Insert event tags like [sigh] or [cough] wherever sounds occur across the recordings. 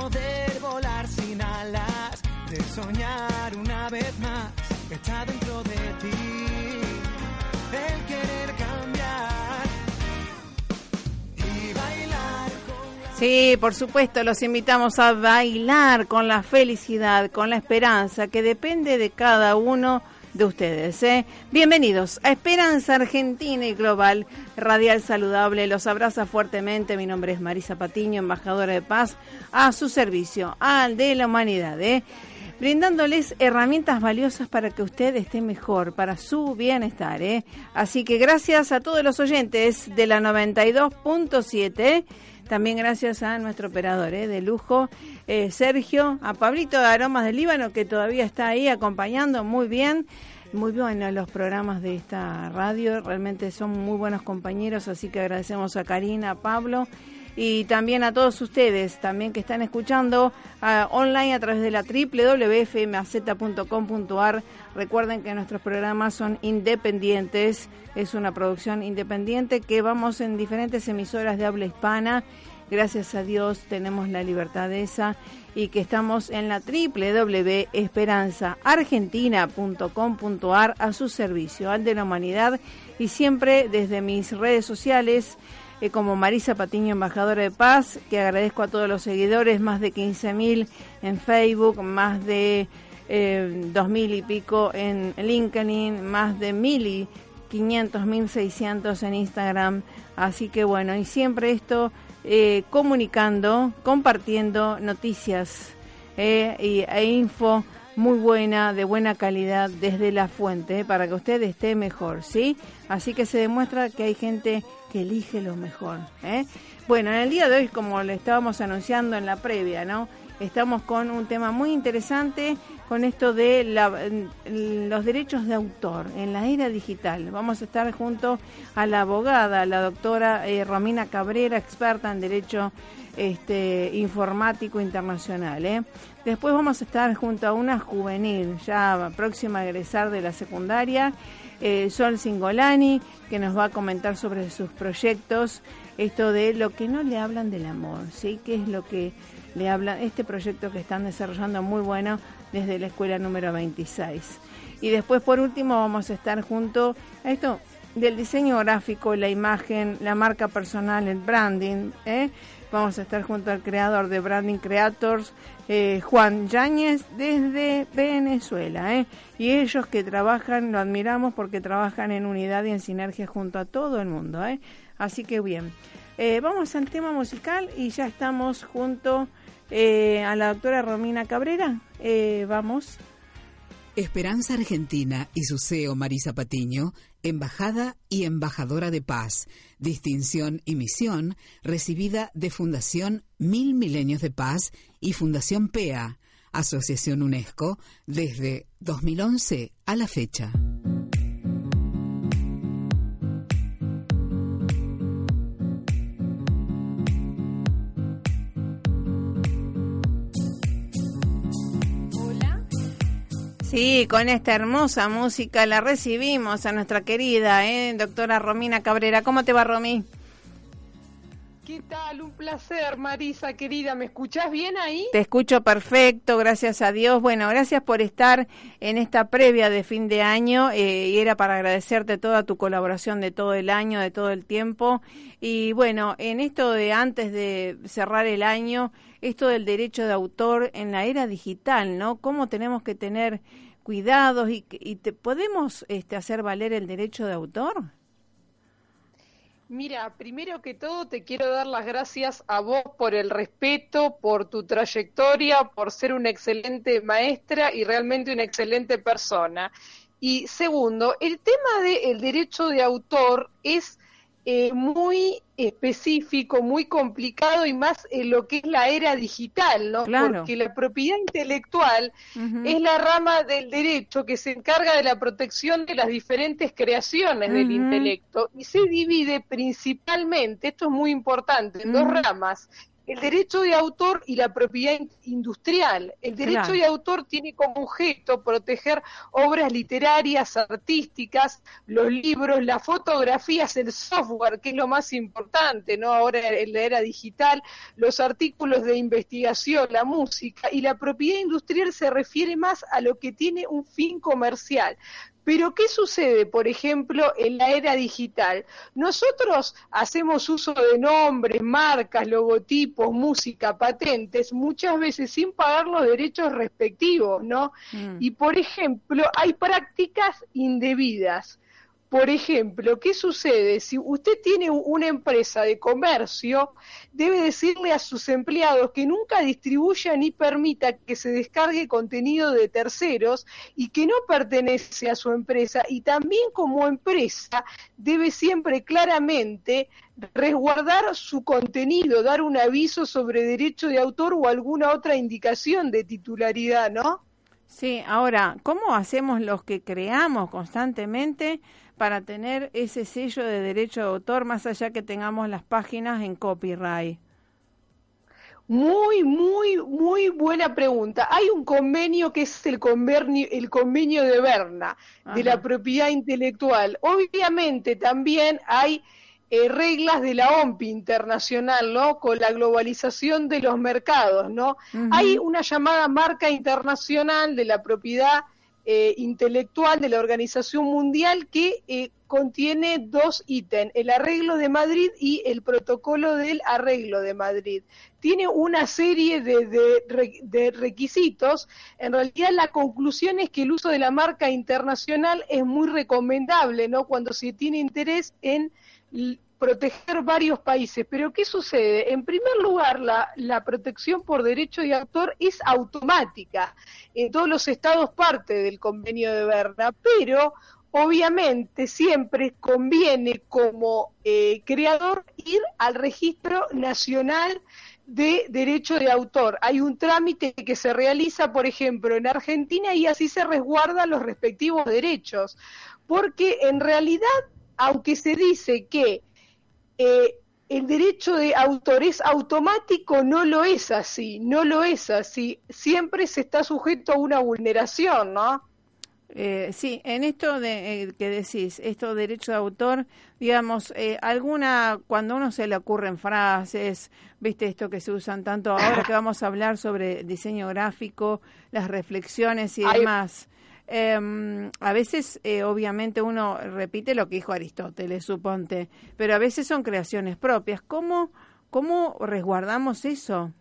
Poder volar sin alas, de soñar una vez más, está dentro de ti. El querer cambiar y bailar con Sí, por supuesto, los invitamos a bailar con la felicidad, con la esperanza, que depende de cada uno de ustedes. ¿eh? Bienvenidos a Esperanza Argentina y Global, Radial Saludable. Los abraza fuertemente. Mi nombre es Marisa Patiño, embajadora de paz, a su servicio, al de la humanidad. ¿eh? brindándoles herramientas valiosas para que usted esté mejor, para su bienestar. ¿eh? Así que gracias a todos los oyentes de la 92.7 también gracias a nuestro operador ¿eh? de lujo, eh, Sergio, a Pablito de Aromas del Líbano, que todavía está ahí acompañando muy bien. Muy bueno los programas de esta radio, realmente son muy buenos compañeros, así que agradecemos a Karina, a Pablo y también a todos ustedes también que están escuchando uh, online a través de la www.fmaz.com.ar. Recuerden que nuestros programas son independientes, es una producción independiente que vamos en diferentes emisoras de habla hispana. Gracias a Dios tenemos la libertad de esa y que estamos en la www.esperanzaargentina.com.ar a su servicio, al de la humanidad y siempre desde mis redes sociales eh, como Marisa Patiño, embajadora de paz, que agradezco a todos los seguidores, más de 15.000 en Facebook, más de eh, 2.000 y pico en LinkedIn, más de 1.000 y 500, 1.600 en Instagram. Así que bueno, y siempre esto eh, comunicando, compartiendo noticias eh, y, e info muy buena, de buena calidad desde la fuente, para que usted esté mejor, ¿sí? Así que se demuestra que hay gente elige lo mejor. ¿eh? Bueno, en el día de hoy, como le estábamos anunciando en la previa, ¿no? Estamos con un tema muy interesante con esto de los derechos de autor en la era digital. Vamos a estar junto a la abogada, la doctora eh, Romina Cabrera, experta en derecho este, informático internacional. ¿eh? Después vamos a estar junto a una juvenil, ya próxima a egresar de la secundaria, eh, Sol Singolani, que nos va a comentar sobre sus proyectos, esto de lo que no le hablan del amor, ¿sí? ¿Qué es lo que le hablan? Este proyecto que están desarrollando muy bueno desde la escuela número 26. Y después, por último, vamos a estar junto a esto del diseño gráfico, la imagen, la marca personal, el branding. ¿eh? Vamos a estar junto al creador de Branding Creators, eh, Juan Yáñez, desde Venezuela. ¿eh? Y ellos que trabajan, lo admiramos porque trabajan en unidad y en sinergia junto a todo el mundo. ¿eh? Así que bien, eh, vamos al tema musical y ya estamos junto eh, a la doctora Romina Cabrera. Eh, vamos. Esperanza Argentina y su CEO Marisa Patiño, embajada y embajadora de paz, distinción y misión recibida de Fundación Mil Milenios de Paz y Fundación PEA, Asociación UNESCO, desde 2011 a la fecha. Sí, con esta hermosa música la recibimos a nuestra querida eh, doctora Romina Cabrera. ¿Cómo te va, Romy? ¿Qué tal? Un placer, Marisa, querida. ¿Me escuchás bien ahí? Te escucho perfecto, gracias a Dios. Bueno, gracias por estar en esta previa de fin de año eh, y era para agradecerte toda tu colaboración de todo el año, de todo el tiempo. Y bueno, en esto de antes de cerrar el año, esto del derecho de autor en la era digital, ¿no? ¿Cómo tenemos que tener cuidados y, y te, podemos este, hacer valer el derecho de autor? Mira, primero que todo te quiero dar las gracias a vos por el respeto, por tu trayectoria, por ser una excelente maestra y realmente una excelente persona. Y segundo, el tema del derecho de autor es eh, muy específico, muy complicado y más en lo que es la era digital, ¿no? Porque la propiedad intelectual es la rama del derecho que se encarga de la protección de las diferentes creaciones del intelecto y se divide principalmente, esto es muy importante, en dos ramas el derecho de autor y la propiedad industrial. El derecho de autor tiene como objeto proteger obras literarias, artísticas, los libros, las fotografías, el software, que es lo más importante, ¿no? Ahora en la era digital, los artículos de investigación, la música y la propiedad industrial se refiere más a lo que tiene un fin comercial. Pero ¿qué sucede, por ejemplo, en la era digital? Nosotros hacemos uso de nombres, marcas, logotipos, música, patentes, muchas veces sin pagar los derechos respectivos, ¿no? Mm. Y, por ejemplo, hay prácticas indebidas. Por ejemplo, ¿qué sucede? Si usted tiene una empresa de comercio, debe decirle a sus empleados que nunca distribuya ni permita que se descargue contenido de terceros y que no pertenece a su empresa. Y también como empresa debe siempre claramente resguardar su contenido, dar un aviso sobre derecho de autor o alguna otra indicación de titularidad, ¿no? Sí, ahora, ¿cómo hacemos los que creamos constantemente para tener ese sello de derecho de autor más allá que tengamos las páginas en copyright? Muy, muy, muy buena pregunta. Hay un convenio que es el convenio, el convenio de Berna, de la propiedad intelectual. Obviamente también hay eh, reglas de la OMPI internacional, ¿no? Con la globalización de los mercados, ¿no? Hay una llamada marca internacional de la propiedad eh, intelectual de la Organización Mundial que eh, contiene dos ítems, el arreglo de Madrid y el protocolo del arreglo de Madrid. Tiene una serie de, de, requisitos. En realidad la conclusión es que el uso de la marca internacional es muy recomendable, ¿no? Cuando se tiene interés en proteger varios países. Pero ¿qué sucede? En primer lugar, la, protección por derecho de autor es automática. En todos los estados parte del convenio de Berna, pero obviamente siempre conviene como eh, creador ir al registro nacional de derecho de autor. Hay un trámite que se realiza, por ejemplo, en Argentina y así se resguardan los respectivos derechos. Porque en realidad, aunque se dice que eh, el derecho de autor es automático, no lo es así, no lo es así. Siempre se está sujeto a una vulneración, ¿no? Eh, sí, en esto de, eh, que decís, esto derecho de autor, digamos, eh, alguna, cuando uno se le ocurren frases, viste esto que se usan tanto ahora que vamos a hablar sobre diseño gráfico, las reflexiones y demás. Eh, a veces, eh, obviamente, uno repite lo que dijo Aristóteles, suponte, pero a veces son creaciones propias. ¿Cómo, cómo resguardamos eso?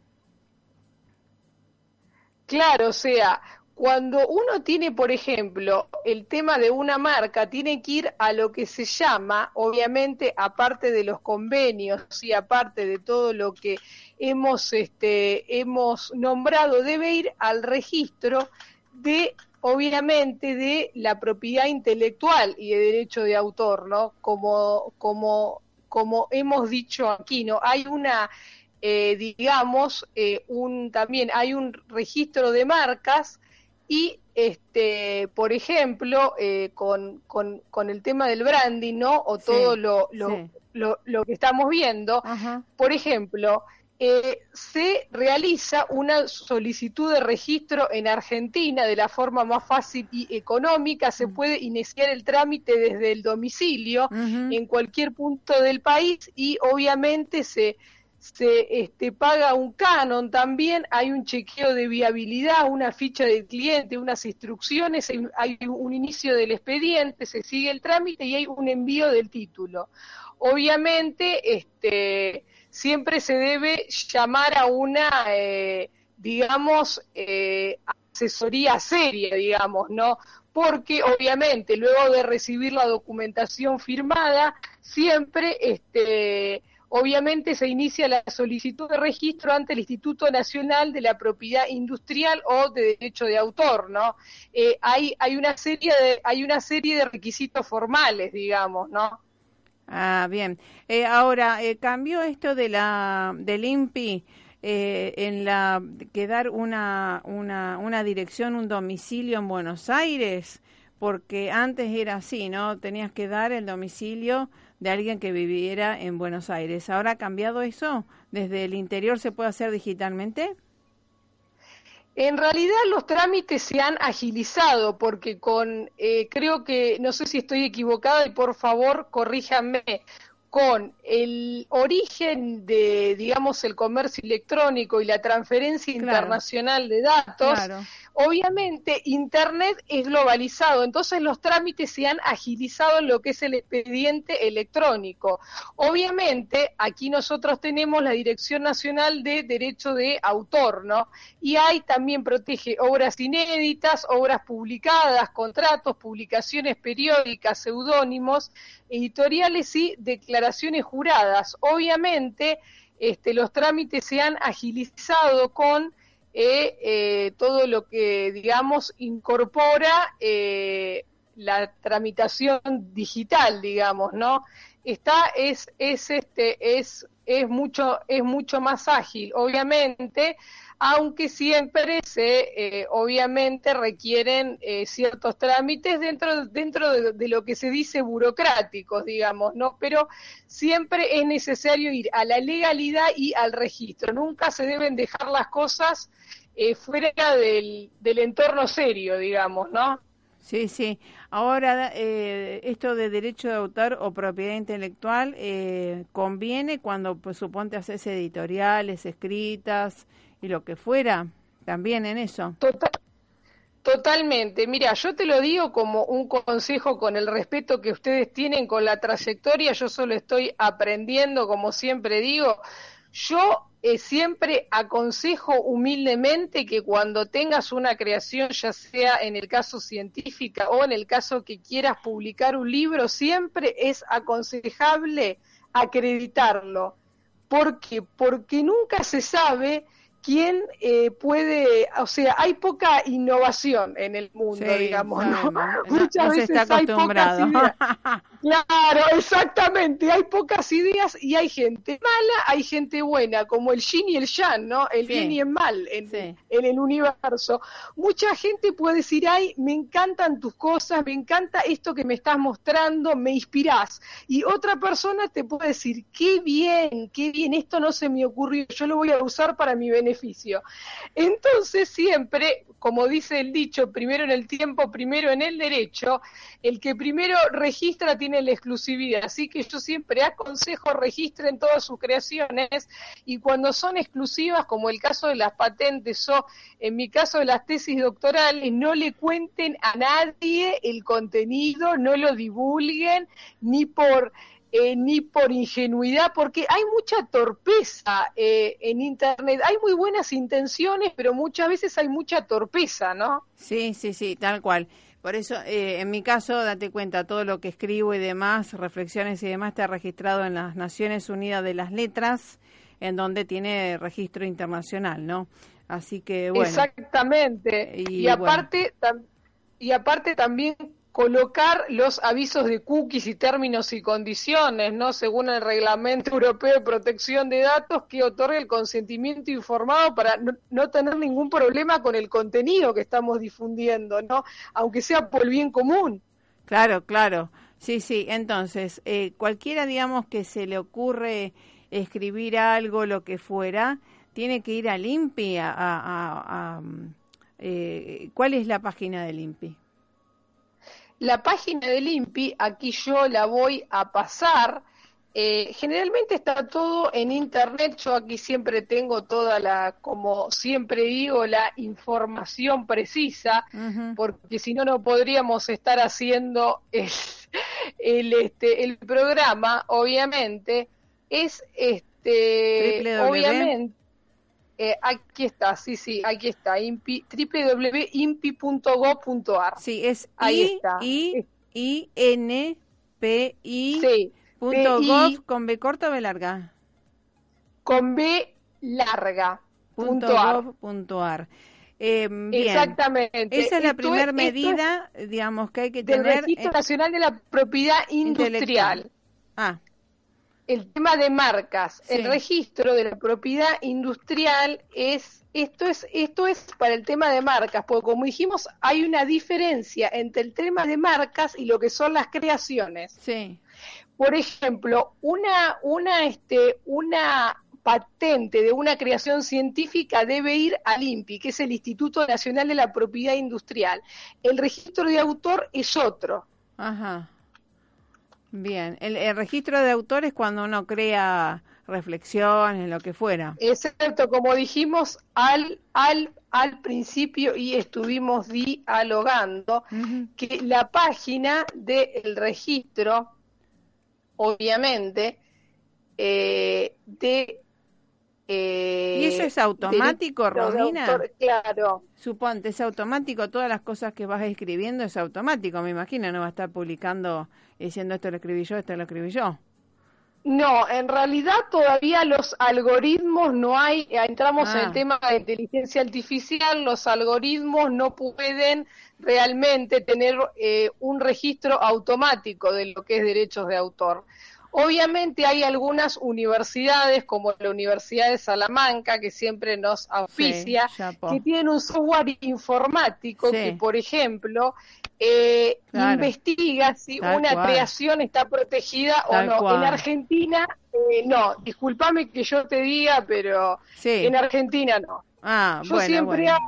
Claro, o sea, cuando uno tiene, por ejemplo, el tema de una marca, tiene que ir a lo que se llama, obviamente, aparte de los convenios y aparte de todo lo que hemos, este, hemos nombrado, debe ir al registro de obviamente de la propiedad intelectual y de derecho de autor, ¿no? Como, como, como hemos dicho aquí, ¿no? Hay una, eh, digamos, eh, un, también hay un registro de marcas y, este, por ejemplo, eh, con, con, con, el tema del branding, ¿no? O todo lo, lo, lo, lo, que estamos viendo, por ejemplo, eh, se realiza una solicitud de registro en Argentina de la forma más fácil y económica. Se mm. puede iniciar el trámite desde el domicilio en cualquier punto del país y obviamente se, se este, paga un canon también, hay un chequeo de viabilidad, una ficha del cliente, unas instrucciones, hay, un inicio del expediente, se sigue el trámite y hay un envío del título. Obviamente, este, siempre se debe llamar a una, eh, digamos, eh, asesoría seria, digamos, ¿no? Porque obviamente luego de recibir la documentación firmada, siempre, este, obviamente se inicia la solicitud de registro ante el Instituto Nacional de la Propiedad Industrial o de Derecho de Autor, ¿no? Eh, hay, hay una serie de, hay una serie de requisitos formales, digamos, ¿no? Ah, bien. Eh, ahora, eh, cambió esto de la, del INPI eh, en la que dar una, una, una dirección, un domicilio en Buenos Aires, porque antes era así, ¿no? Tenías que dar el domicilio de alguien que viviera en Buenos Aires. ¿Ahora ha cambiado eso? ¿Desde el interior se puede hacer digitalmente? En realidad los trámites se han agilizado porque con, eh, creo que, no sé si estoy equivocada y por favor corríjanme, con el origen de, digamos, el comercio electrónico y la transferencia internacional de datos, obviamente Internet es globalizado, entonces los trámites se han agilizado en lo que es el expediente electrónico. Obviamente aquí nosotros tenemos la Dirección Nacional de Derecho de Autor, ¿no? Y ahí también protege obras inéditas, obras publicadas, contratos, publicaciones periódicas, seudónimos, editoriales y declaraciones juradas. Obviamente, este, los trámites se han agilizado con eh, eh, todo lo que, digamos, incorpora eh, la tramitación digital, digamos, ¿no? Está, es, es, este, es, es mucho, es mucho más ágil. Obviamente, aunque siempre se, eh, obviamente, requieren eh, ciertos trámites dentro, dentro de, lo que se dice burocráticos, digamos, ¿no? Pero siempre es necesario ir a la legalidad y al registro. Nunca se deben dejar las cosas eh, fuera del, del entorno serio, digamos, ¿no? Sí, sí. Ahora, esto de derecho de autor o propiedad intelectual conviene cuando, pues, suponte, haces editoriales, escritas, y lo que fuera, también en eso. totalmente. Mira, yo te lo digo como un consejo con el respeto que ustedes tienen con la trayectoria. Yo solo estoy aprendiendo, como siempre digo. Yo eh, siempre aconsejo humildemente que cuando tengas una creación, ya sea en el caso científica o en el caso que quieras publicar un libro, siempre es aconsejable acreditarlo. ¿Por qué? Porque nunca se sabe quién eh, puede, o sea, hay poca innovación en el mundo, digamos, ¿no? [laughs] Muchas veces está hay pocas ideas. [laughs] Claro, exactamente, hay pocas ideas y hay gente mala, hay gente buena, como el yin y el yang, ¿no? El bien, y el mal en, en, el universo. Mucha gente puede decir, ay, me encantan tus cosas, me encanta esto que me estás mostrando, me inspirás. Y otra persona te puede decir, qué bien, qué bien, esto no se me ocurrió, yo lo voy a usar para mi beneficio entonces siempre, como dice el dicho, primero en el tiempo, primero en el derecho, el que primero registra tiene la exclusividad. Así que yo siempre aconsejo registren todas sus creaciones y cuando son exclusivas, como el caso de las patentes o en mi caso de las tesis doctorales, no le cuenten a nadie el contenido, no lo divulguen ni por eh, ni por ingenuidad, porque hay mucha torpeza eh, en Internet. Hay muy buenas intenciones, pero muchas veces hay mucha torpeza, ¿no? Sí, sí, sí, tal cual. Por eso, eh, en mi caso, date cuenta, todo lo que escribo y demás, reflexiones y demás, está registrado en las Naciones Unidas de las Letras, en donde tiene registro internacional, ¿no? Así que, bueno. Exactamente. Y, aparte, y aparte también colocar los avisos de cookies y términos y condiciones, ¿no? Según el Reglamento Europeo de Protección de Datos que otorga el consentimiento informado para no, tener ningún problema con el contenido que estamos difundiendo, ¿no? Aunque sea por el bien común. Claro, claro. Sí, sí. Entonces, eh, cualquiera, digamos, que se le ocurre escribir algo, lo que fuera, tiene que ir al INPI a... eh, ¿Cuál es la página del INPI? La página del INPI, aquí yo la voy a pasar, eh, generalmente está todo en internet. Yo aquí siempre tengo toda la, como siempre digo, la información precisa, porque si no, no podríamos estar haciendo el, [laughs] el, este, el programa, obviamente. Es este, obviamente. Eh, aquí está, sí, sí, aquí está, www.impi.gov.ar. Sí, es Ahí I, está. I, I, N, P, I. Sí Punto gov con B corta o B larga. Con B larga. Punto, gov, punto ar. Eh, Exactamente. Esa es la primera medida, digamos, que hay que tener. El Registro Nacional de la Propiedad Industrial. Ah. El tema de marcas. El registro de la propiedad industrial es esto es esto es para el tema de marcas, porque como dijimos, hay una diferencia entre el tema de marcas y lo que son las creaciones. Sí por ejemplo, una, una, este, una patente de una creación científica debe ir al INPI, que es el Instituto Nacional de la Propiedad Industrial. El registro de autor es otro. Ajá. Bien, el, registro de autor es cuando uno crea reflexiones, lo que fuera. Excepto, como dijimos al, al, al principio y estuvimos dialogando, que la página del registro obviamente, eh, de... Eh, ¿Y eso es automático, Romina? claro. Suponte, es automático, todas las cosas que vas escribiendo es automático, me imagino, no va a estar publicando diciendo esto lo escribí yo, esto lo escribí yo. No, en realidad todavía los algoritmos no hay, entramos en el ah. tema de inteligencia artificial, los algoritmos no pueden realmente tener eh, un registro automático de lo que es derechos de autor. Obviamente hay algunas universidades, como la Universidad de Salamanca, que siempre nos auspicia, que tienen un software informático que, por ejemplo, eh, investiga si una creación está protegida o no. En Argentina, eh, no, discúlpame que yo te diga, pero en Argentina no. Ah, yo siempre no,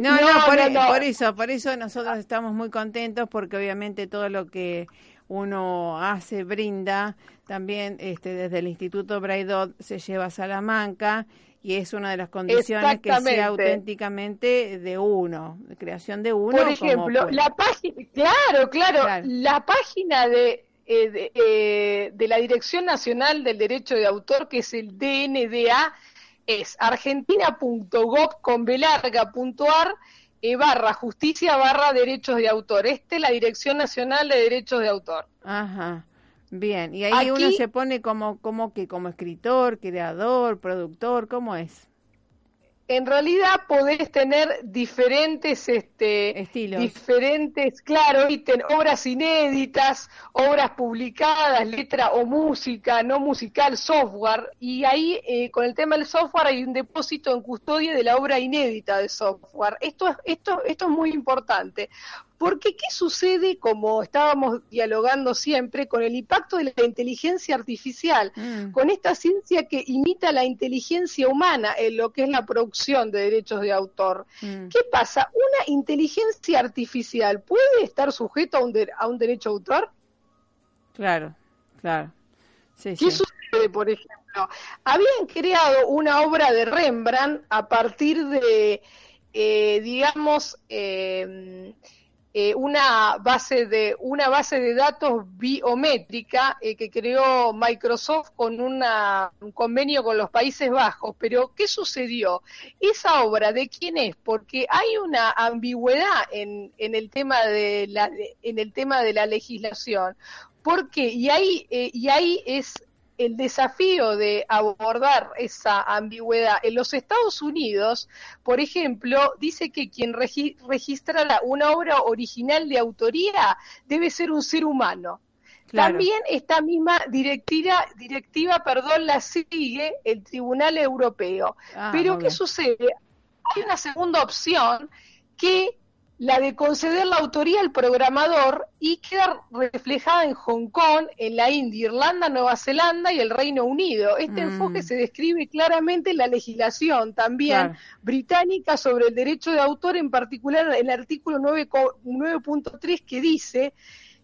no, no, por, eso, por eso nosotros estamos muy contentos porque obviamente todo lo que uno hace, brinda, también este, desde el Instituto Braidot se lleva a Salamanca y es una de las condiciones que sea auténticamente de uno, de creación de uno. Por ejemplo, la página, claro, claro, la página de, eh, eh, de, la Dirección Nacional del Derecho de Autor, que es el DNDA, es argentina.gov con eh, barra justicia barra derechos de autor. Esta es la Dirección Nacional de Derechos de Autor. Ajá. Bien, y ahí uno se pone como, como que como escritor, creador, productor, ¿cómo es? En realidad podés tener diferentes este, estilos, diferentes, claro, obras inéditas, obras publicadas, letra o música, no musical, software, y ahí eh, con el tema del software hay un depósito en custodia de la obra inédita de software. Esto es, esto, esto es muy importante, porque ¿qué sucede, como estábamos dialogando siempre, con el impacto de la inteligencia artificial, mm. con esta ciencia que imita la inteligencia humana en lo que es la producción de derechos de autor? Mm. ¿Qué pasa? ¿Una inteligencia artificial puede estar sujeta a un, a un derecho de autor? Claro, claro. ¿Qué sucede, por ejemplo? Habían creado una obra de Rembrandt a partir de, eh, digamos, eh, eh, una base de una base de datos biométrica eh, que creó Microsoft con una, un convenio con los Países Bajos. Pero ¿qué sucedió? Esa obra de quién es? Porque hay una ambigüedad en, en el tema de la en el tema de la legislación. ¿Por qué? Y ahí eh, y ahí es el desafío de abordar esa ambigüedad. En los Estados Unidos, por ejemplo, dice que quien registra una obra original de autoría debe ser un ser humano. También esta misma directiva, directiva perdón, la sigue el Tribunal Europeo. Ah, Pero ¿qué sucede? Hay una segunda opción que la de conceder la autoría al programador y queda reflejada en Hong Kong, en la India, Irlanda, Nueva Zelanda y el Reino Unido. Este mm. enfoque se describe claramente en la legislación también británica sobre el derecho de autor, en particular en el artículo 9.3 que dice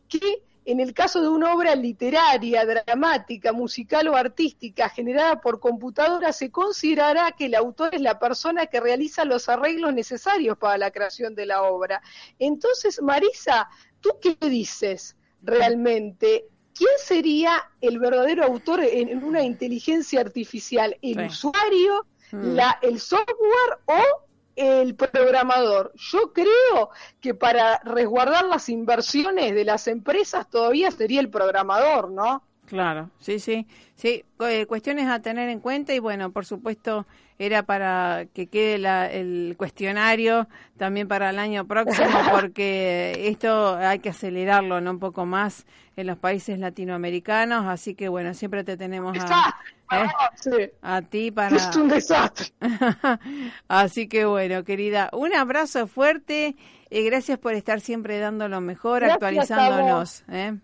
que en el caso de una obra literaria, dramática, musical o artística generada por computadora, se considerará que el autor es la persona que realiza los arreglos necesarios para la creación de la obra. Entonces, Marisa, ¿tú qué dices realmente? ¿Quién sería el verdadero autor en una inteligencia artificial? ¿El usuario, mm. la, el software o el programador. Yo creo que para resguardar las inversiones de las empresas todavía sería el programador, ¿no? Claro, sí, sí, sí, eh, cuestiones a tener en cuenta y bueno, por supuesto era para que quede el cuestionario también para el año próximo [laughs] porque esto hay que acelerarlo ¿no? un poco más en los países latinoamericanos, así que bueno, siempre te tenemos a, ¿eh? a ti para... Es un desastre. [laughs] así que bueno, querida, un abrazo fuerte y gracias por estar siempre dando lo mejor, actualizándonos. ¿eh?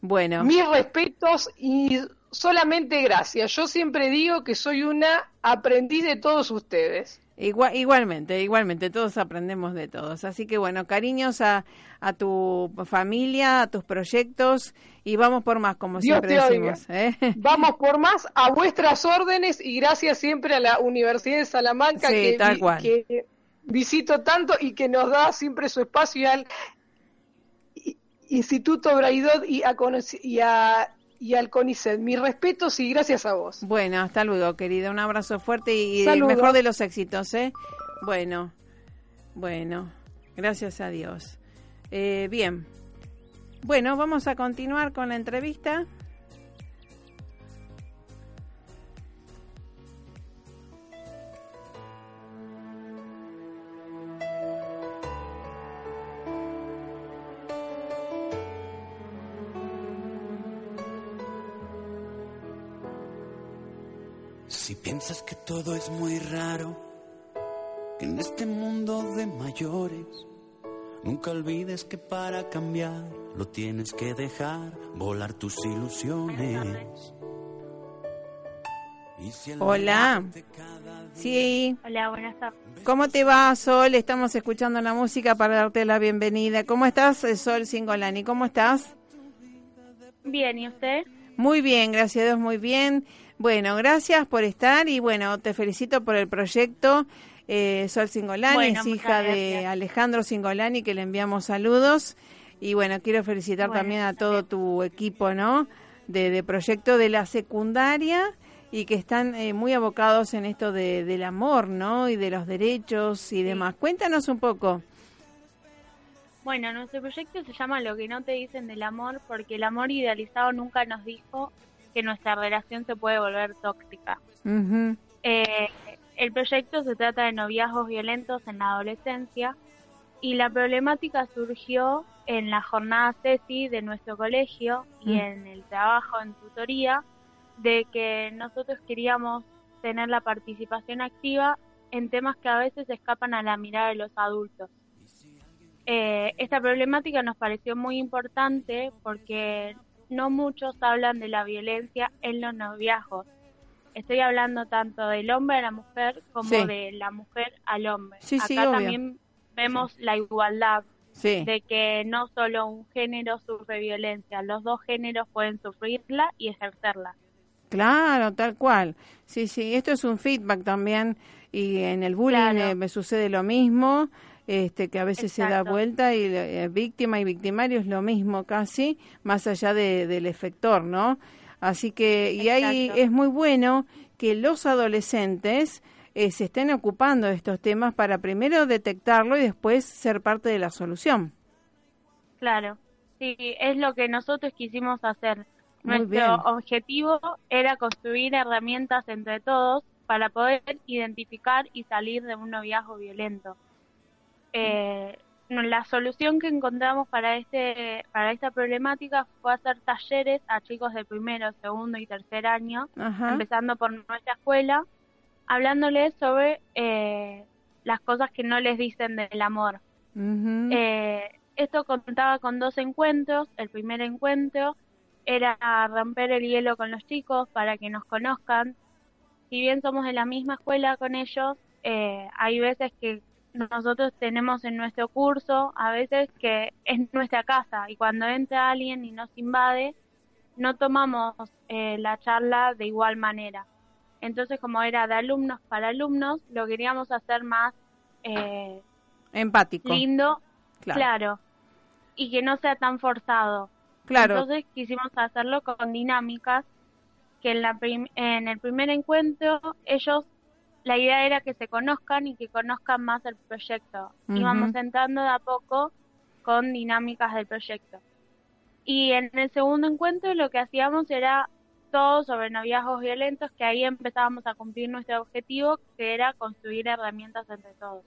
Bueno. Mis respetos y solamente gracias. Yo siempre digo que soy una aprendiz de todos ustedes. Igual, igualmente, igualmente, todos aprendemos de todos. Así que bueno, cariños a, a tu familia, a tus proyectos y vamos por más, como siempre decimos. ¿eh? [laughs] Vamos por más, a vuestras órdenes y gracias siempre a la Universidad de Salamanca que, que visito tanto y que nos da siempre su espacio al Instituto Braidot y, a, y, al CONICET. Mis respetos y gracias a vos. Bueno, hasta luego, querida. Un abrazo fuerte y, el mejor de los éxitos, ¿eh? Bueno, bueno, gracias a Dios. Eh, bien. Bueno, vamos a continuar con la entrevista. Si piensas que todo es muy raro, en este mundo de mayores, nunca olvides que para cambiar lo tienes que dejar volar tus ilusiones. Hola. Sí. Hola, buenas tardes. ¿Cómo te va, Sol? Estamos escuchando la música para darte la bienvenida. ¿Cómo estás, Sol Singolani? ¿Cómo estás? Bien, ¿y usted? Muy bien, gracias a Dios, muy bien. Bueno, gracias por estar y bueno, te felicito por el proyecto. Eh, Sol Singolani es hija de Alejandro Singolani, que le enviamos saludos. Y bueno, quiero felicitar también a todo tu equipo, ¿no? De, proyecto de la secundaria y que están eh, muy abocados en esto de, del amor, ¿no? Y de los derechos y demás. Cuéntanos un poco. Bueno, nuestro proyecto se llama Lo que no te dicen del amor, porque el amor idealizado nunca nos dijo que nuestra relación se puede volver tóxica. Eh, el proyecto se trata de noviazgos violentos en la adolescencia y la problemática surgió en la jornada CESI de nuestro colegio y mm. en el trabajo en tutoría de que nosotros queríamos tener la participación activa en temas que a veces escapan a la mirada de los adultos. Eh, esta problemática nos pareció muy importante porque no muchos hablan de la violencia en los noviazgos. Estoy hablando tanto del hombre a la mujer como de la mujer al hombre. Acá también vemos la igualdad de que no solo un género sufre violencia, los dos géneros pueden sufrirla y ejercerla. Claro, tal cual. Sí, sí, esto es un feedback también y en el bullying eh, me sucede lo mismo este, que a veces se da vuelta y eh, víctima y victimario es lo mismo casi, más allá de, del efector, ¿no? Así que, y ahí es muy bueno que los adolescentes eh, se estén ocupando de estos temas para primero detectarlo y después ser parte de la solución. Claro, sí, es lo que nosotros quisimos hacer. Nuestro objetivo era construir herramientas entre todos para poder identificar y salir de un noviazgo violento. Eh, la solución que encontramos para este para esta problemática fue hacer talleres a chicos de primero, segundo y tercer año, empezando por nuestra escuela, hablándoles sobre eh, las cosas que no les dicen del amor. eh, esto contaba con dos encuentros. El primer encuentro era romper el hielo con los chicos para que nos conozcan. Si bien somos de la misma escuela con ellos, eh, hay veces que nosotros tenemos en nuestro curso a veces que es nuestra casa y cuando entra alguien y nos invade, no tomamos eh, la charla de igual manera. Entonces, como era de alumnos para alumnos, lo queríamos hacer más eh, empático. Lindo, claro. Y que no sea tan forzado. Claro. Entonces quisimos hacerlo con dinámicas que en, la en el primer encuentro ellos la idea era que se conozcan y que conozcan más el proyecto. Íbamos entrando de a poco con dinámicas del proyecto. Y en el segundo encuentro lo que hacíamos era todo sobre noviazgos violentos, que ahí empezábamos a cumplir nuestro objetivo, que era construir herramientas entre todos.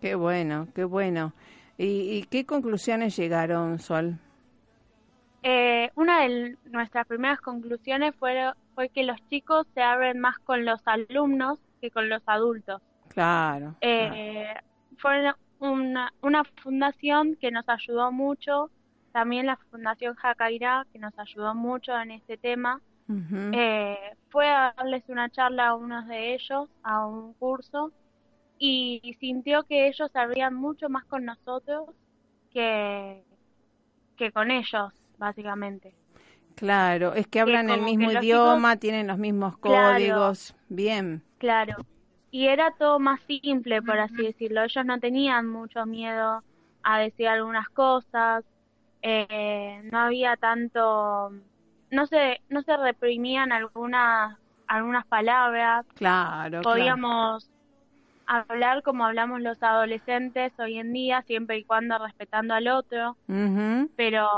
Qué bueno, qué bueno. ¿Y, qué conclusiones llegaron, Sol? Eh, una de nuestras primeras conclusiones fue, fue que los chicos se abren más con los alumnos que con los adultos. Claro. Eh, Fue una, una fundación que nos ayudó mucho, también la Fundación Jacairá, que nos ayudó mucho en este tema. eh, fue a darles una charla a unos de ellos, a un curso, y, sintió que ellos sabían mucho más con nosotros que, que con ellos, básicamente. Claro, es que hablan el mismo idioma, tienen los mismos códigos, bien. Claro, y era todo más simple, por así decirlo. Ellos no tenían mucho miedo a decir algunas cosas, eh, no había tanto, no se, no se reprimían algunas, algunas palabras. Claro. Podíamos hablar como hablamos los adolescentes hoy en día, siempre y cuando respetando al otro, pero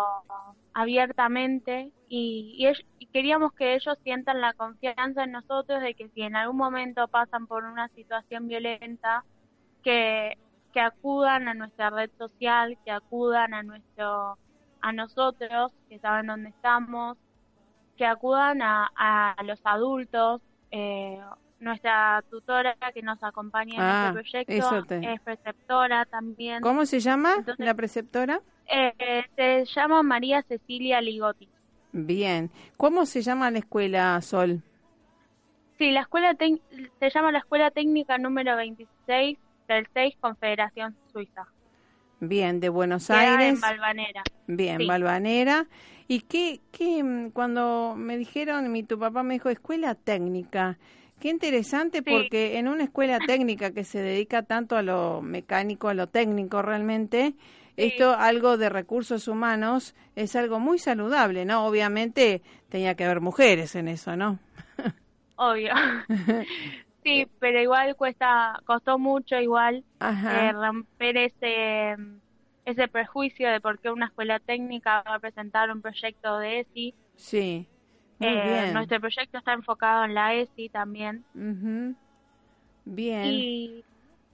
abiertamente y, queríamos que ellos sientan la confianza en nosotros de que si en algún momento pasan por una situación violenta, que, que acudan a nuestra red social, que acudan a nuestro a nosotros, que saben dónde estamos, que acudan a, a los adultos. Eh, nuestra tutora que nos acompaña en este ah, proyecto es preceptora también. ¿Cómo se llama la preceptora? Eh, se llama María Cecilia Ligotti. Bien. ¿Cómo se llama la escuela, Sol? Sí, la escuela se llama la Escuela Técnica número 26 del 6 Confederación Suiza. Bien, de Buenos Aires. En Balvanera. Bien, Balvanera. ¿Y qué, qué, mm, cuando me dijeron, mi tu papá me dijo escuela técnica, qué interesante porque en una escuela técnica que se dedica tanto a lo mecánico, a lo técnico realmente, esto, algo de recursos humanos, es algo muy saludable, ¿no? Obviamente tenía que haber mujeres en eso, ¿no? [laughs] Obvio. [laughs] sí, pero igual cuesta, costó mucho igual eh, romper ese ese prejuicio de por qué una escuela técnica va a presentar un proyecto de ESI. Sí. Eh, nuestro proyecto está enfocado en la ESI también. Bien. Y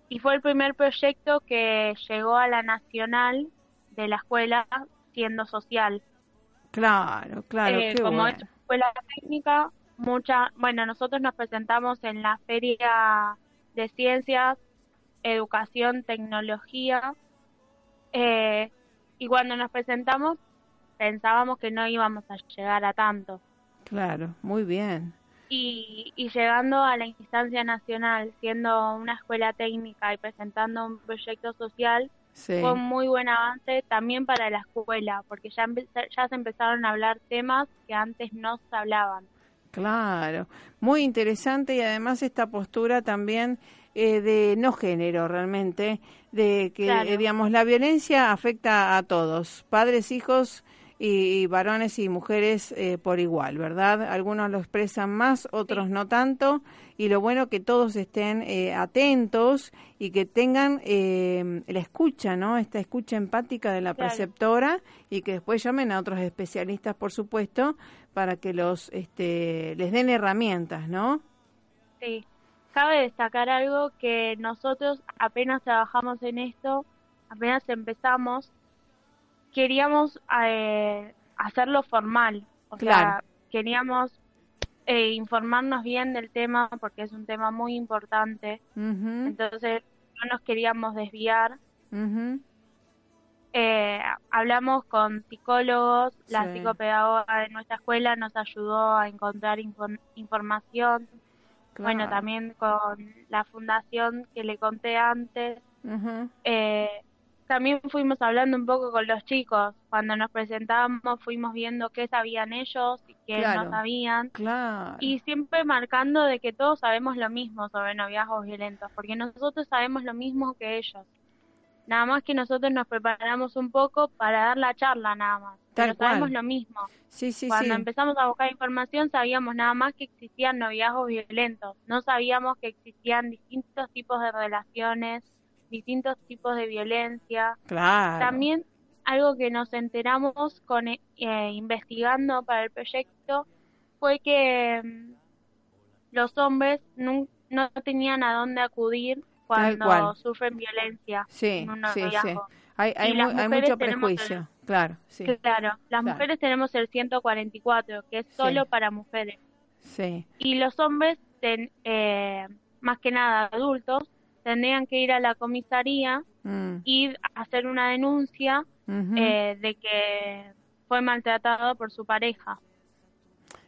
y fue el primer proyecto que llegó a la nacional de la escuela siendo social. Claro, claro. Eh, como escuela técnica, mucha, bueno, nosotros nos presentamos en la feria de ciencias, educación, tecnología, eh, y cuando nos presentamos pensábamos que no íbamos a llegar a tanto. Claro, muy bien y, llegando a la instancia nacional, siendo una escuela técnica y presentando un proyecto social, fue un muy buen avance también para la escuela, porque ya, ya se empezaron a hablar temas que antes no se hablaban. Claro, muy interesante y además esta postura también eh, de no género realmente, de que eh, digamos la violencia afecta a todos, padres, hijos, y, varones y mujeres eh, por igual, ¿verdad? Algunos lo expresan más, otros no tanto, y lo bueno que todos estén eh, atentos y que tengan eh, la escucha, ¿no? Esta escucha empática de la preceptora y que después llamen a otros especialistas, por supuesto, para que los este, les den herramientas, ¿no? Sí. Cabe destacar algo que nosotros apenas trabajamos en esto, apenas empezamos, queríamos eh, hacerlo formal, o sea, queríamos eh, informarnos bien del tema porque es un tema muy importante, entonces no nos queríamos desviar. Eh, hablamos con psicólogos, la psicopedagoga de nuestra escuela nos ayudó a encontrar información, bueno, también con la fundación que le conté antes, eh, también fuimos hablando un poco con los chicos. Cuando nos presentábamos fuimos viendo qué sabían ellos y qué no sabían. Claro. Y siempre marcando de que todos sabemos lo mismo sobre noviazgos violentos, porque nosotros sabemos lo mismo que ellos. Nada más que nosotros nos preparamos un poco para dar la charla nada más. Pero sabemos lo mismo. Sí, sí, Cuando empezamos a buscar información sabíamos nada más que existían noviazgos violentos. No sabíamos que existían distintos tipos de relaciones, distintos tipos de violencia. Claro. También algo que nos enteramos con eh, investigando para el proyecto fue que mm, los hombres no, no tenían a dónde acudir cuando sufren violencia. Sí, sí, sí. Hay, hay, mucho prejuicio, claro. Sí. Claro, las mujeres tenemos el 144, que es solo para mujeres. Sí. Y los hombres, eh, más que nada adultos, tendrían que ir a la comisaría mm. y hacer una denuncia eh, de que fue maltratado por su pareja.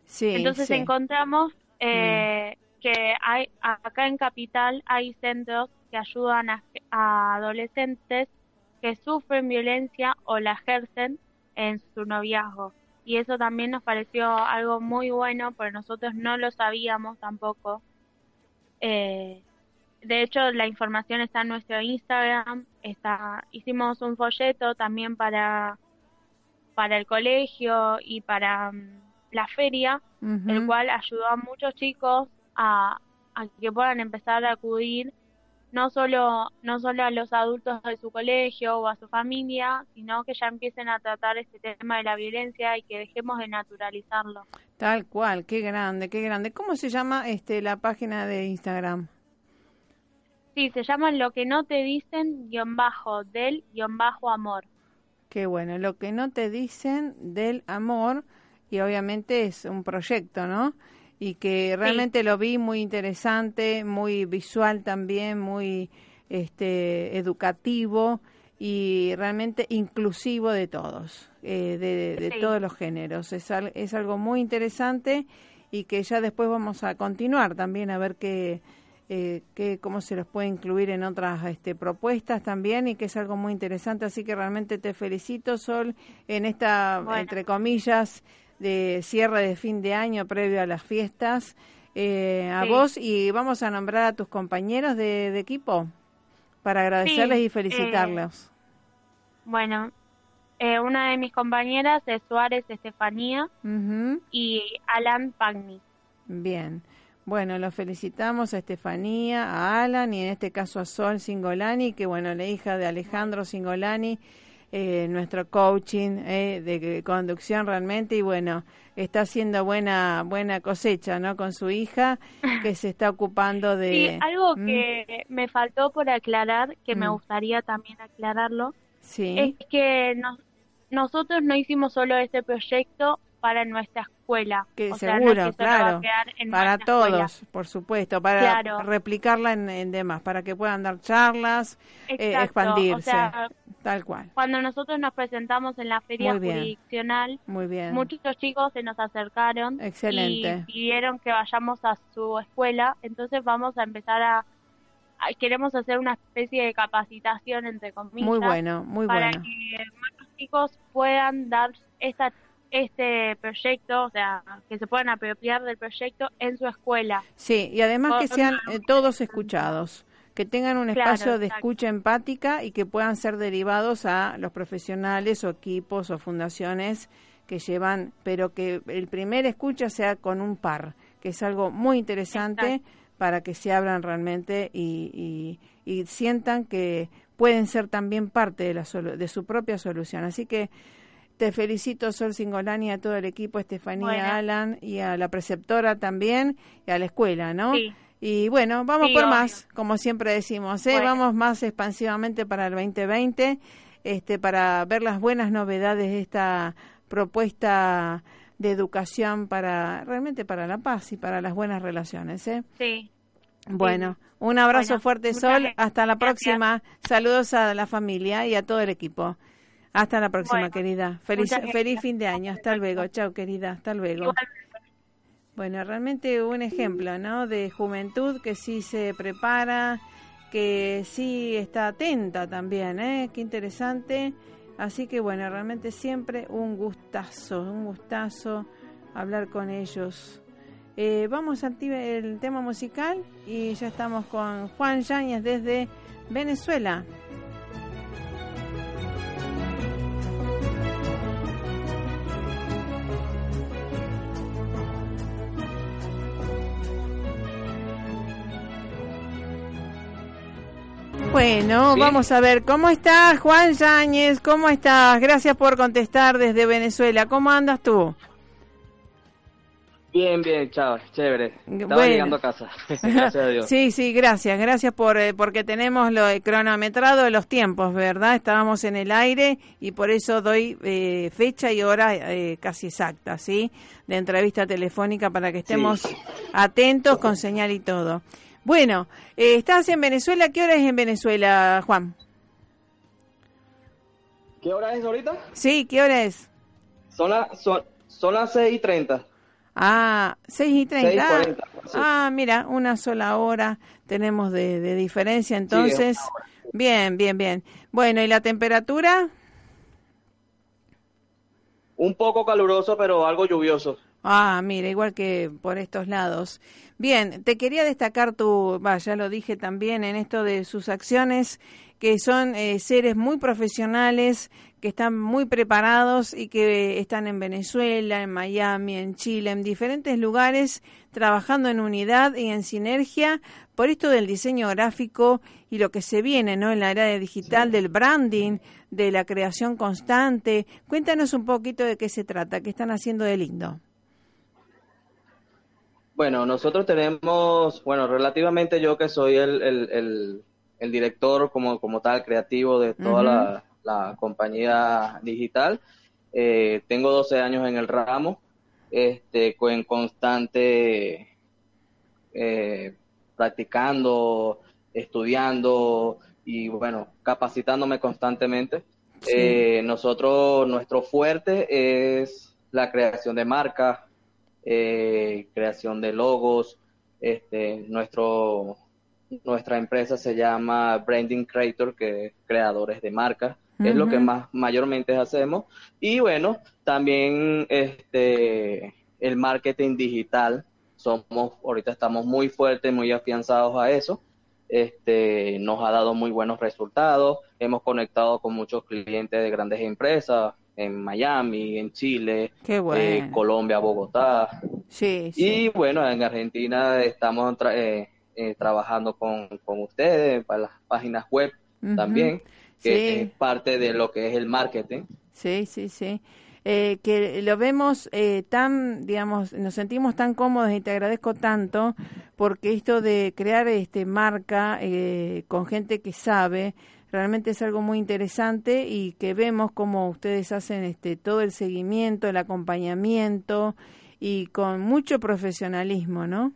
Sí, Entonces encontramos eh, mm que hay acá en Capital hay centros que ayudan a, adolescentes que sufren violencia o la ejercen en su noviazgo. Y eso también nos pareció algo muy bueno, porque nosotros no lo sabíamos tampoco. Eh, de hecho, la información está en nuestro Instagram. Está, hicimos un folleto también para, para el colegio y para mm, la feria, el cual ayudó a muchos chicos a, que puedan empezar a acudir no solo, no solo a los adultos de su colegio o a su familia, sino que ya empiecen a tratar este tema de la violencia y que dejemos de naturalizarlo. Tal cual, qué grande, qué grande. ¿Cómo se llama este la página de Instagram? Sí, se llama Lo que no te dicen, guion bajo, del, guion bajo, amor. Qué bueno, lo que no te dicen del amor, y obviamente es un proyecto, ¿no? y que realmente lo vi muy interesante, muy visual también, muy este, educativo y realmente inclusivo de todos, eh, de, todos los géneros. Es, es algo muy interesante y que ya después vamos a continuar también a ver qué, eh, cómo se los puede incluir en otras este, propuestas también y que es algo muy interesante. Así que realmente te felicito, Sol, en esta, entre comillas, de cierre de fin de año previo a las fiestas. Eh, a vos y vamos a nombrar a tus compañeros de, equipo para agradecerles y felicitarlos. Eh, bueno, eh, una de mis compañeras es Suárez Estefanía y Alan Pagni. Bien. Bueno, los felicitamos a Estefanía, a Alan y en este caso a Sol Singolani, que bueno, la hija de Alejandro Singolani eh, nuestro coaching eh, de conducción realmente y bueno, está haciendo buena buena cosecha, ¿no? Con su hija que se está ocupando de... [laughs] Sí, algo ¿Mm? que me faltó por aclarar, que me mm. gustaría también aclararlo, sí. es que nosotros no hicimos solo este proyecto para nuestra escuela. Que seguro, claro. para todos, por supuesto, para replicarla en, demás, para que puedan dar charlas, eh, expandirse. tal cual. Cuando nosotros nos presentamos en la feria jurisdiccional, Muy bien. muchos chicos se nos acercaron Excelente. y pidieron que vayamos a su escuela, entonces vamos a empezar a queremos hacer una especie de capacitación entre comillas muy bueno muy para que más chicos puedan dar esta este proyecto, o sea, que se puedan apropiar del proyecto en su escuela. Sí, y además que sean eh, todos escuchados, que tengan un espacio de escucha empática y que puedan ser derivados a los profesionales o equipos o fundaciones que llevan, pero que el primer escucha sea con un par, que es algo muy interesante para que se abran realmente y, y, sientan que pueden ser también parte de, la de su propia solución. Así que te felicito, Sol Singolani, a todo el equipo, Estefanía, Alan y a la preceptora también y a la escuela, ¿no? Sí. Y bueno, vamos por más, como siempre decimos, ¿eh? vamos más expansivamente para el 2020, este, para ver las buenas novedades de esta propuesta de educación para realmente para la paz y para las buenas relaciones. ¿eh? Sí. Bueno, un abrazo fuerte, Sol. Hasta la próxima. Saludos a la familia y a todo el equipo. Hasta la próxima, querida. Feliz, feliz fin de año. Hasta luego. Chao, querida. Hasta luego. Bueno, realmente un ejemplo, ¿no? De juventud que sí se prepara, que sí está atenta también, ¿eh? Qué interesante. Así que bueno, realmente siempre un gustazo, un gustazo hablar con ellos. Eh, vamos a el tema musical y ya estamos con Juan Yáñez desde Venezuela. Bueno, vamos a ver, ¿cómo estás Juan Yáñez? ¿Cómo estás? Gracias por contestar desde Venezuela. ¿Cómo andas tú? Bien, bien, chao, chévere. Estaba llegando a casa. [laughs] gracias a Dios. Sí, sí, gracias, gracias por eh, porque tenemos lo cronometrado de los tiempos, ¿verdad? Estábamos en el aire y por eso doy eh, fecha y hora eh, casi exacta, ¿sí? De entrevista telefónica para que estemos atentos con señal y todo. Bueno, eh, estás en Venezuela. ¿Qué hora es en Venezuela, Juan? ¿Qué hora es ahorita? Sí, ¿qué hora es? Son, son, son las 6 y 30. Ah, 6 y 30. Ah, mira, una sola hora tenemos de, diferencia entonces. bien, bien, bien. Bueno, ¿y la temperatura? Un poco caluroso, pero algo lluvioso. Ah, mira, igual que por estos lados. Bien, te quería destacar tu, va, ya lo dije también en esto de sus acciones, que son eh, seres muy profesionales, que están muy preparados y que están en Venezuela, en Miami, en Chile, en diferentes lugares, trabajando en unidad y en sinergia por esto del diseño gráfico y lo que se viene, ¿no? En la era digital, del branding, de la creación constante. Cuéntanos un poquito de qué se trata, qué están haciendo de lindo. Bueno, nosotros tenemos, bueno, relativamente yo que soy el, el, el, director como, como tal creativo de toda la, compañía digital, eh, tengo 12 años en el ramo, este, en constante eh, practicando, estudiando y bueno, capacitándome constantemente. Eh, nosotros, nuestro fuerte es la creación de marcas, eh, creación de logos. Este, nuestro, nuestra empresa se llama Branding Creator, que es creadores de marcas. Es lo que más mayormente hacemos. Y bueno, también este el marketing digital. Somos, ahorita estamos muy fuertes, muy afianzados a eso. Este, nos ha dado muy buenos resultados. Hemos conectado con muchos clientes de grandes empresas, en Miami, en Chile, eh, Colombia, Bogotá. Sí, Y bueno, en Argentina estamos eh, eh, trabajando con, con, ustedes para las páginas web también, que es parte de lo que es el marketing. Sí, sí, sí. que lo vemos tan, digamos, nos sentimos tan cómodos y te agradezco tanto porque esto de crear este marca con gente que sabe, realmente es algo muy interesante y que vemos cómo ustedes hacen este todo el seguimiento, el acompañamiento y con mucho profesionalismo, ¿no?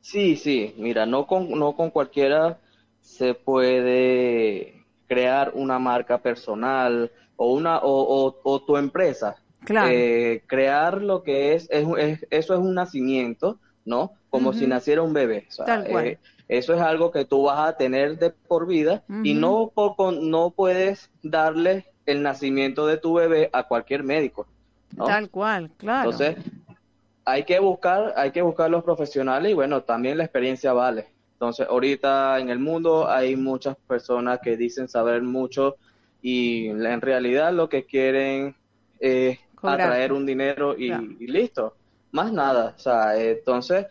Sí, sí, mira, no con, no con cualquiera se puede crear una marca personal o una o, o, tu empresa. Claro. Eh, crear lo que es, es, eso es un nacimiento, ¿no? Como si naciera un bebé. Tal cual. Eh, eso es algo que tú vas a tener de por vida y no, no puedes darle el nacimiento de tu bebé a cualquier médico. Tal cual, claro. Entonces, hay que buscar, hay que buscar los profesionales y bueno, también la experiencia vale. Entonces, ahorita en el mundo hay muchas personas que dicen saber mucho y en realidad lo que quieren es atraer un dinero y, y, listo. Más nada. O sea, entonces,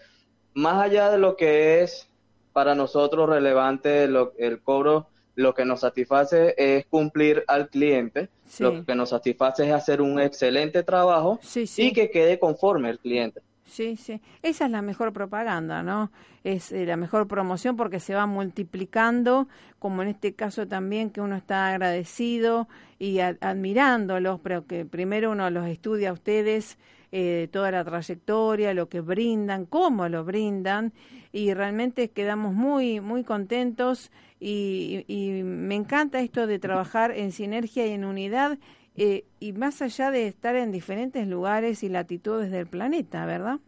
más allá de lo que es para nosotros relevante el cobro, lo que nos satisface es cumplir al cliente, lo que nos satisface es hacer un excelente trabajo y que quede conforme el cliente. Sí, sí. Esa es la mejor propaganda, ¿no? Es eh, la mejor promoción porque se va multiplicando, como en este caso también que uno está agradecido y admirándolos, pero que primero uno los estudia a ustedes, eh, toda la trayectoria, lo que brindan, cómo lo brindan, y realmente quedamos muy, muy contentos y, me encanta esto de trabajar en sinergia y en unidad eh, y más allá de estar en diferentes lugares y latitudes del planeta, ¿verdad?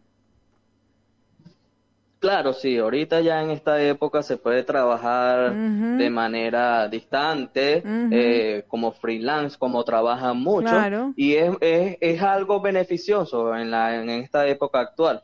Claro, sí, ahorita ya en esta época se puede trabajar de manera distante, eh, como freelance, como trabajan mucho, y es, es, es, algo beneficioso en, la, en esta época actual.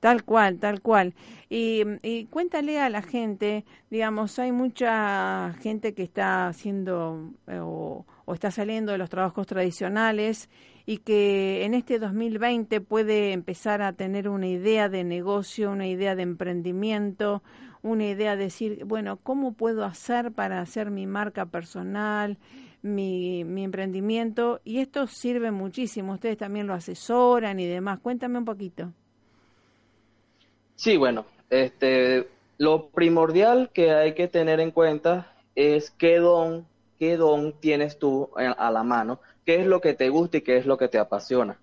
Tal cual, tal cual. Y, y, cuéntale a la gente, digamos, hay mucha gente que está haciendo eh, o, o, está saliendo de los trabajos tradicionales y que en este 2020 puede empezar a tener una idea de negocio, una idea de emprendimiento, una idea de decir, bueno, ¿cómo puedo hacer para hacer mi marca personal, mi, mi emprendimiento? Y esto sirve muchísimo, ustedes también lo asesoran y demás. Cuéntame un poquito. Sí, bueno, este, lo primordial que hay que tener en cuenta es qué don, qué don tienes tú a la mano qué es lo que te gusta y qué es lo que te apasiona.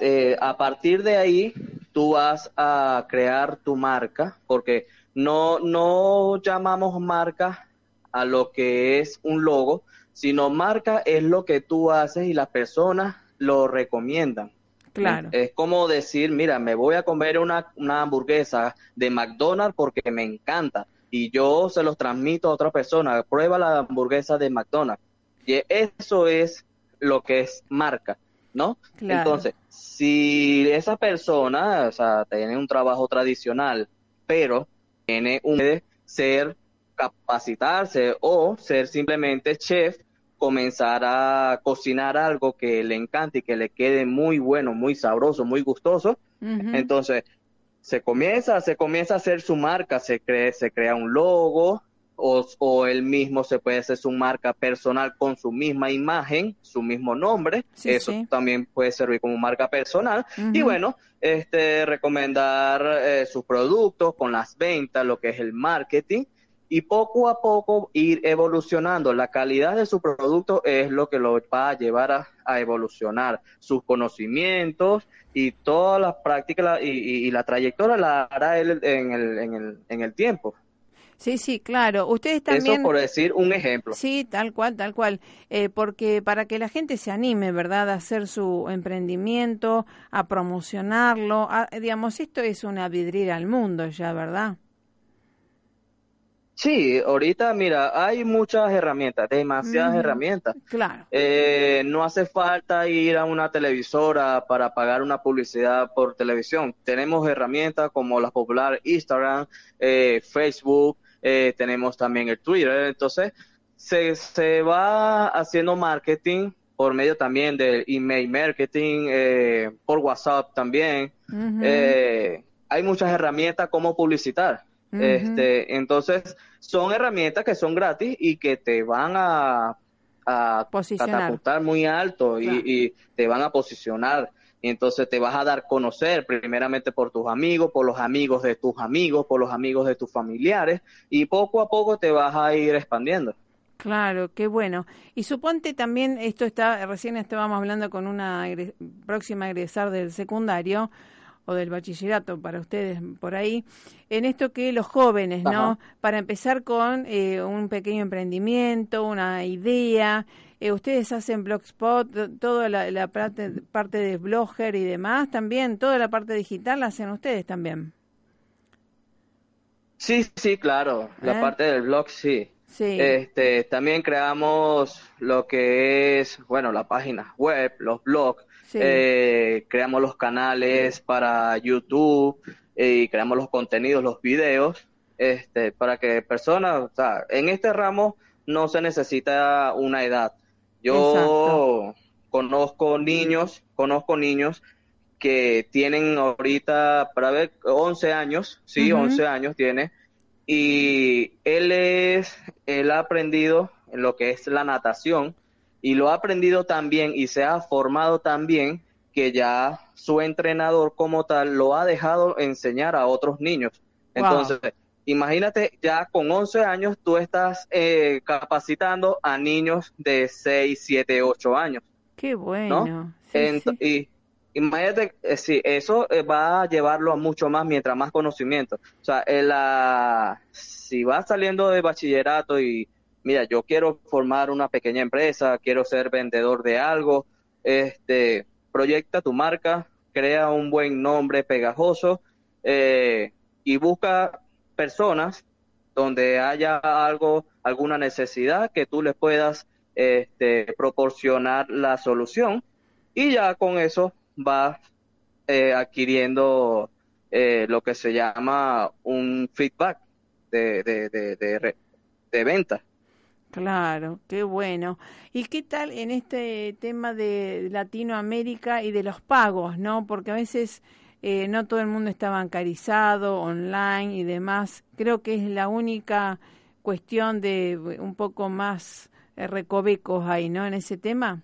Eh, a partir de ahí, tú vas a crear tu marca, porque no, no llamamos marca a lo que es un logo, sino marca es lo que tú haces y las personas lo recomiendan. Claro. Es como decir, mira, me voy a comer una, una hamburguesa de McDonald's porque me encanta y yo se los transmito a otra persona, prueba la hamburguesa de McDonald's. Y eso es lo que es marca, ¿no? Entonces, si esa persona, o sea, tiene un trabajo tradicional, pero tiene un de ser capacitarse o ser simplemente chef, comenzar a cocinar algo que le encante y que le quede muy bueno, muy sabroso, muy gustoso, entonces se comienza, se comienza a hacer su marca, se cree, se crea un logo, o, o, él mismo se puede hacer su marca personal con su misma imagen, su mismo nombre, eso también puede servir como marca personal. Y bueno, este, recomendar eh, sus productos con las ventas, lo que es el marketing, y poco a poco ir evolucionando. La calidad de su producto es lo que lo va a llevar a, evolucionar. Sus conocimientos y todas las prácticas y, la trayectoria la hará él en el, en el, en el tiempo. Sí, sí, claro. Ustedes también. Eso por decir un ejemplo. Sí, tal cual, tal cual. Eh, porque para que la gente se anime, ¿verdad?, a hacer su emprendimiento, a promocionarlo, digamos, esto es una vidriera al mundo ya, ¿verdad? Sí, ahorita, mira, hay muchas herramientas, demasiadas herramientas. Claro. Eh, no hace falta ir a una televisora para pagar una publicidad por televisión. Tenemos herramientas como las populares Instagram, eh, Facebook, eh, tenemos también el Twitter, entonces se, se va haciendo marketing por medio también del email marketing, eh, por WhatsApp también. Eh, hay muchas herramientas como publicitar. Este, entonces, son herramientas que son gratis y que te van a, a catapultar muy alto y, y, te van a posicionar y entonces te vas a dar conocer primeramente por tus amigos, por los amigos de tus amigos, por los amigos de tus familiares y poco a poco te vas a ir expandiendo. Claro, qué bueno. Y suponte también, esto está, recién estábamos hablando con una próxima egresar del secundario o del bachillerato para ustedes por ahí, en esto que los jóvenes, ¿no? Para empezar con eh, un pequeño emprendimiento, una idea, eh, ustedes hacen blogspot, toda la, parte, parte de blogger y demás también, toda la parte digital la hacen ustedes también. Sí, sí, claro, la ¿Eh? parte del blog sí. Sí. Este, también creamos lo que es, bueno, la página web, los blogs, eh, creamos los canales para YouTube y creamos los contenidos, los videos, este, para que personas, o sea, en este ramo no se necesita una edad. Yo conozco niños, conozco niños que tienen ahorita, para ver, 11 años, sí, 11 años tiene, y él es, él ha aprendido en lo que es la natación, y lo ha aprendido también y se ha formado también que ya su entrenador como tal lo ha dejado enseñar a otros niños. Entonces, Imagínate, ya con 11 años tú estás eh, capacitando a niños de 6, 7, 8 años. Qué bueno. Y imagínate, eh, sí, eso eh, va a llevarlo a mucho más mientras más conocimiento. O sea, la, si vas saliendo de bachillerato y, mira, yo quiero formar una pequeña empresa, quiero ser vendedor de algo, este, proyecta tu marca, crea un buen nombre pegajoso eh, y busca personas donde haya algo, alguna necesidad que tú les puedas este, proporcionar la solución y ya con eso vas eh, adquiriendo eh, lo que se llama un feedback de, de, de, de venta. Claro, qué bueno. ¿Y qué tal en este tema de Latinoamérica y de los pagos, no? Porque a veces eh, no todo el mundo está bancarizado, online y demás. Creo que es la única cuestión de eh, un poco más eh, recovecos ahí, ¿no? En ese tema.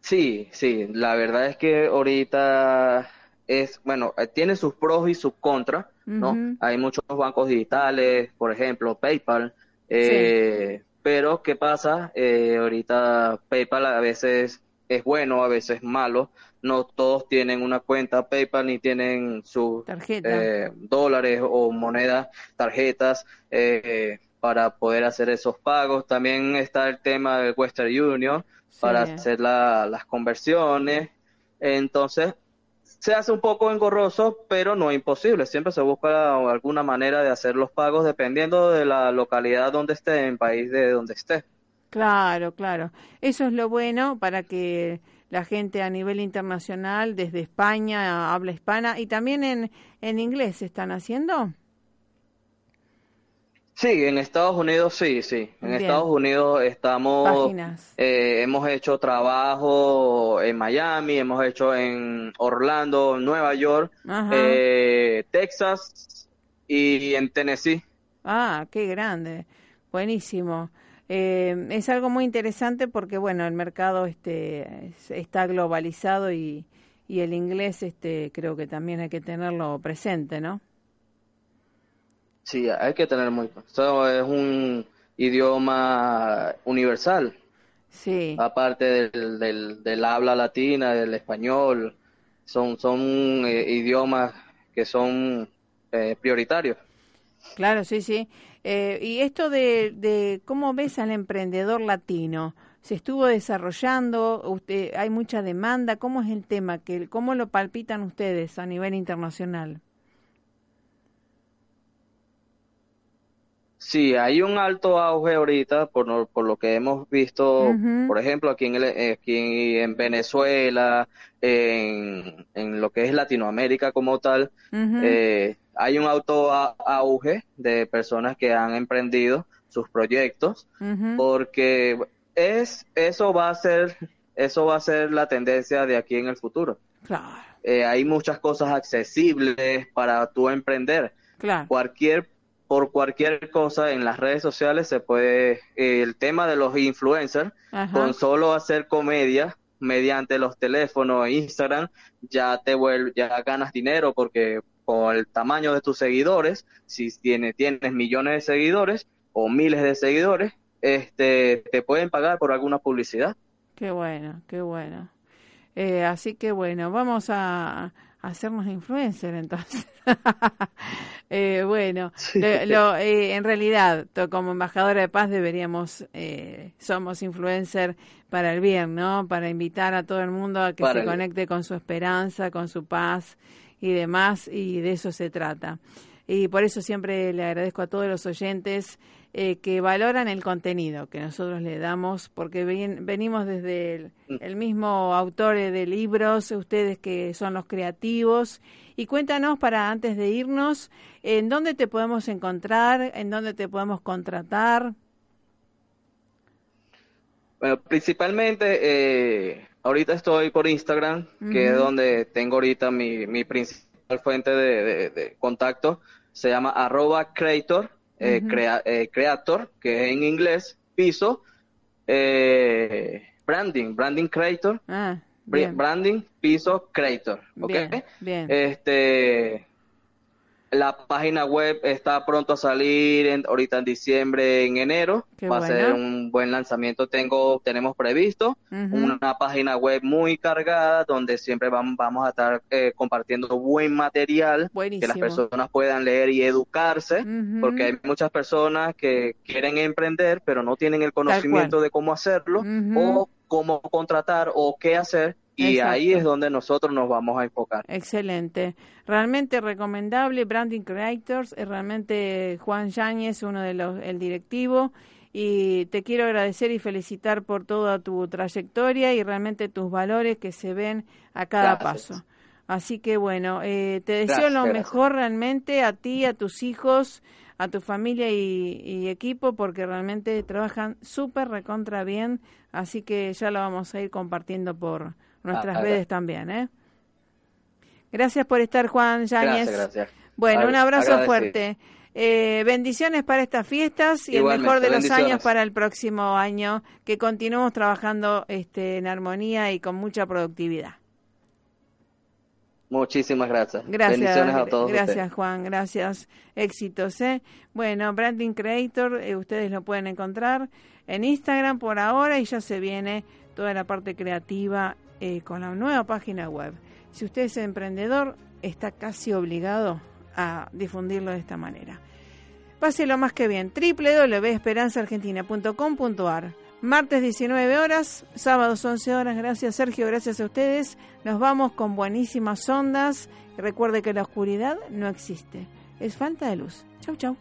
Sí, sí, la verdad es que ahorita es, bueno, tiene sus pros y sus contras ¿no? Hay muchos bancos digitales, por ejemplo, PayPal, eh, pero ¿qué pasa? Eh, ahorita PayPal a veces es bueno, a veces malo, no todos tienen una cuenta PayPal ni tienen sus eh, dólares o monedas, tarjetas para poder hacer esos pagos. También está el tema del Western Union para hacer las conversiones. Entonces, se hace un poco engorroso, pero no imposible. Siempre se busca alguna manera de hacer los pagos dependiendo de la localidad donde esté, en país de donde esté. Claro, claro. Eso es lo bueno para que la gente a nivel internacional, desde España, habla hispana y también en, en inglés, ¿están haciendo? Sí, en Estados Unidos sí, sí. En Estados Unidos estamos, eh, hemos hecho trabajo en Miami, hemos hecho en Orlando, Nueva York, eh, Texas y en Tennessee. Ah, qué grande, buenísimo. Eh, es algo muy interesante porque bueno, el mercado este está globalizado y, y el inglés este creo que también hay que tenerlo presente, ¿no? Sí, hay que tener muy... Eso es un idioma universal. Sí. Aparte del, del, habla latina, del español, son, son eh, idiomas que son eh, prioritarios. Claro, sí, sí. Eh, y esto de, de cómo ves al emprendedor latino, se estuvo desarrollando, usted, hay mucha demanda, ¿cómo es el tema? Que, ¿Cómo lo palpitan ustedes a nivel internacional? Sí, hay un alto auge ahorita por, por lo que hemos visto, por ejemplo, aquí en, eh, aquí en Venezuela, en, en, lo que es Latinoamérica como tal, eh, hay un alto auge de personas que han emprendido sus proyectos, porque es eso va a ser eso va a ser la tendencia de aquí en el futuro. Eh, hay muchas cosas accesibles para tú emprender. Claro. Cualquier por cualquier cosa en las redes sociales se puede, el tema de los influencers, con solo hacer comedia mediante los teléfonos e Instagram, ya te vuelve, ya ganas dinero porque con el tamaño de tus seguidores, si tiene, tienes millones de seguidores o miles de seguidores, este, te pueden pagar por alguna publicidad. Qué bueno, qué bueno. Eh, así que bueno, vamos a, hacernos influencer entonces. [laughs] eh, bueno, lo, eh, en realidad, como embajadora de paz deberíamos, eh, somos influencer para el bien, ¿no? Para invitar a todo el mundo a que se conecte con su esperanza, con su paz y demás, y de eso se trata. Y por eso siempre le agradezco a todos los oyentes eh, que valoran el contenido que nosotros le damos, porque venimos desde mm. el, mismo autor de libros, ustedes que son los creativos. Y cuéntanos para antes de irnos, ¿en dónde te podemos encontrar? ¿En dónde te podemos contratar? Bueno, principalmente eh, ahorita estoy por Instagram, que es donde tengo ahorita mi, mi principal fuente de, de contacto. Se llama arroba creator eh, eh, creator, que es en inglés, piso, eh, branding, branding creator, ah, branding, piso, creator, ¿ok? bien. Este, la página web está pronto a salir en, ahorita en diciembre, en enero. Va a ser un buen lanzamiento. Tengo, tenemos previsto. Una página web muy cargada donde siempre vamos, vamos a estar eh, compartiendo buen material que las personas puedan leer y educarse, porque hay muchas personas que quieren emprender pero no tienen el conocimiento de cómo hacerlo o cómo contratar o qué hacer y ahí es donde nosotros nos vamos a enfocar. Excelente. Realmente recomendable. Branding Creators, es realmente Juan Yáñez, uno de los, el directivo. Y te quiero agradecer y felicitar por toda tu trayectoria y realmente tus valores que se ven a cada paso. Así que bueno, eh, te deseo lo mejor realmente a ti, a tus hijos, a tu familia y, equipo, porque realmente trabajan súper recontra bien. Así que ya lo vamos a ir compartiendo por, nuestras ah, redes también. ¿eh? Gracias por estar, Juan Yáñez. Gracias, Bueno, un abrazo fuerte. Eh, bendiciones para estas fiestas y el mejor de los años para el próximo año, que continuemos trabajando este, en armonía y con mucha productividad. Muchísimas gracias. Gracias. Bendiciones a todos. Gracias, Juan. Gracias. Éxitos. ¿eh? Bueno, Branding Creator, eh, ustedes lo pueden encontrar en Instagram por ahora y ya se viene toda la parte creativa eh, con la nueva página web. Si usted es emprendedor, está casi obligado a difundirlo de esta manera. Páselo más que bien. www.esperanzaargentina.com.ar Martes 19 horas, sábados 11 horas. Gracias Sergio, gracias a ustedes. Nos vamos con buenísimas ondas. Recuerde que la oscuridad no existe, es falta de luz. Chau, chau.